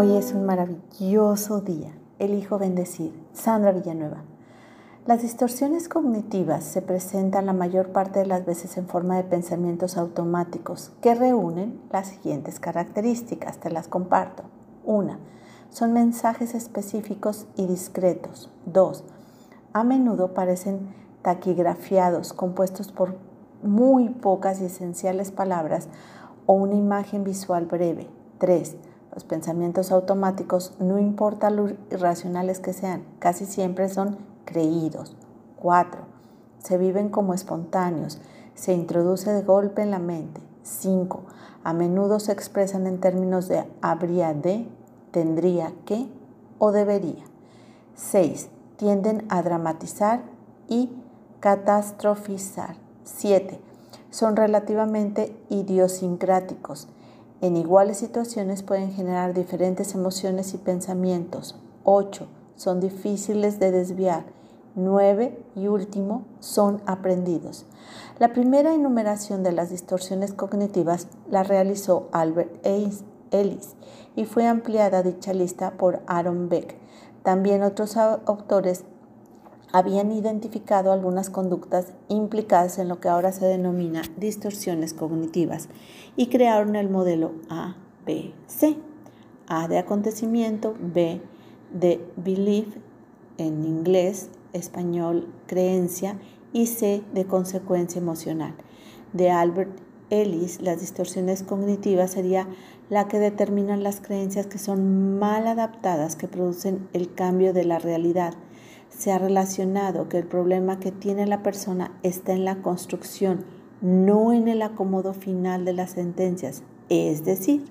Hoy es un maravilloso día. Elijo bendecir. Sandra Villanueva. Las distorsiones cognitivas se presentan la mayor parte de las veces en forma de pensamientos automáticos que reúnen las siguientes características. Te las comparto. Una, son mensajes específicos y discretos. Dos, a menudo parecen taquigrafiados, compuestos por muy pocas y esenciales palabras o una imagen visual breve. Tres, los pensamientos automáticos, no importa lo irracionales que sean, casi siempre son creídos. 4. Se viven como espontáneos, se introduce de golpe en la mente. 5. A menudo se expresan en términos de habría de, tendría que o debería. 6. Tienden a dramatizar y catastrofizar. 7. Son relativamente idiosincráticos en iguales situaciones pueden generar diferentes emociones y pensamientos. 8. Son difíciles de desviar. 9. Y último, son aprendidos. La primera enumeración de las distorsiones cognitivas la realizó Albert Ellis y fue ampliada dicha lista por Aaron Beck. También otros autores habían identificado algunas conductas implicadas en lo que ahora se denomina distorsiones cognitivas y crearon el modelo A, B, C. A de acontecimiento, B de belief en inglés, español, creencia y C de consecuencia emocional. De Albert Ellis, las distorsiones cognitivas sería la que determinan las creencias que son mal adaptadas, que producen el cambio de la realidad se ha relacionado que el problema que tiene la persona está en la construcción, no en el acomodo final de las sentencias. Es decir,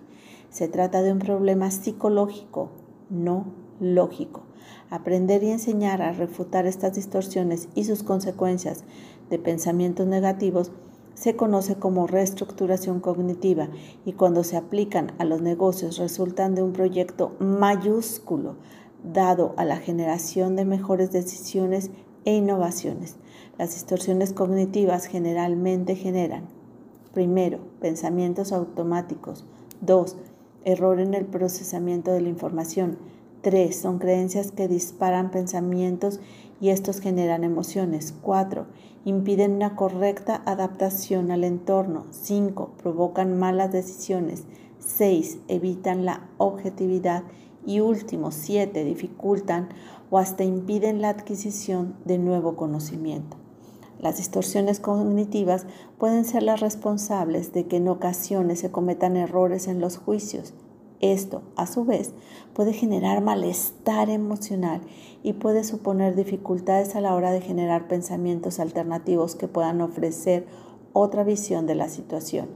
se trata de un problema psicológico, no lógico. Aprender y enseñar a refutar estas distorsiones y sus consecuencias de pensamientos negativos se conoce como reestructuración cognitiva y cuando se aplican a los negocios resultan de un proyecto mayúsculo dado a la generación de mejores decisiones e innovaciones. Las distorsiones cognitivas generalmente generan, primero, pensamientos automáticos, dos, error en el procesamiento de la información, tres, son creencias que disparan pensamientos y estos generan emociones, cuatro, impiden una correcta adaptación al entorno, cinco, provocan malas decisiones, seis, evitan la objetividad y último, siete, dificultan o hasta impiden la adquisición de nuevo conocimiento. Las distorsiones cognitivas pueden ser las responsables de que en ocasiones se cometan errores en los juicios. Esto, a su vez, puede generar malestar emocional y puede suponer dificultades a la hora de generar pensamientos alternativos que puedan ofrecer otra visión de la situación.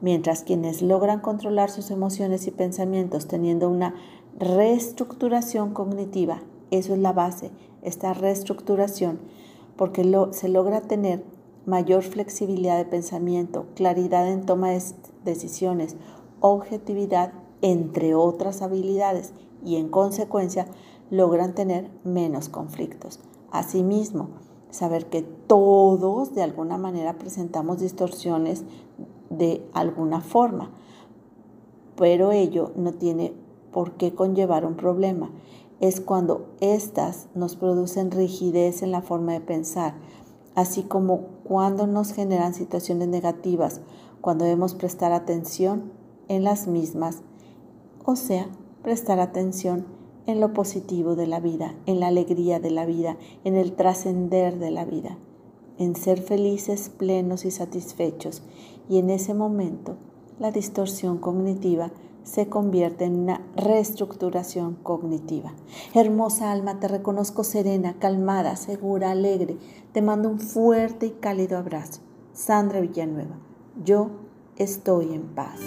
Mientras quienes logran controlar sus emociones y pensamientos teniendo una reestructuración cognitiva. Eso es la base, esta reestructuración, porque se logra tener mayor flexibilidad de pensamiento, claridad en toma de decisiones, objetividad, entre otras habilidades, y en consecuencia logran tener menos conflictos. Asimismo, saber que todos de alguna manera presentamos distorsiones de alguna forma, pero ello no tiene por qué conllevar un problema. Es cuando éstas nos producen rigidez en la forma de pensar, así como cuando nos generan situaciones negativas, cuando debemos prestar atención en las mismas, o sea, prestar atención en lo positivo de la vida, en la alegría de la vida, en el trascender de la vida, en ser felices, plenos y satisfechos. Y en ese momento, la distorsión cognitiva se convierte en una reestructuración cognitiva. Hermosa alma, te reconozco serena, calmada, segura, alegre. Te mando un fuerte y cálido abrazo. Sandra Villanueva, yo estoy en paz.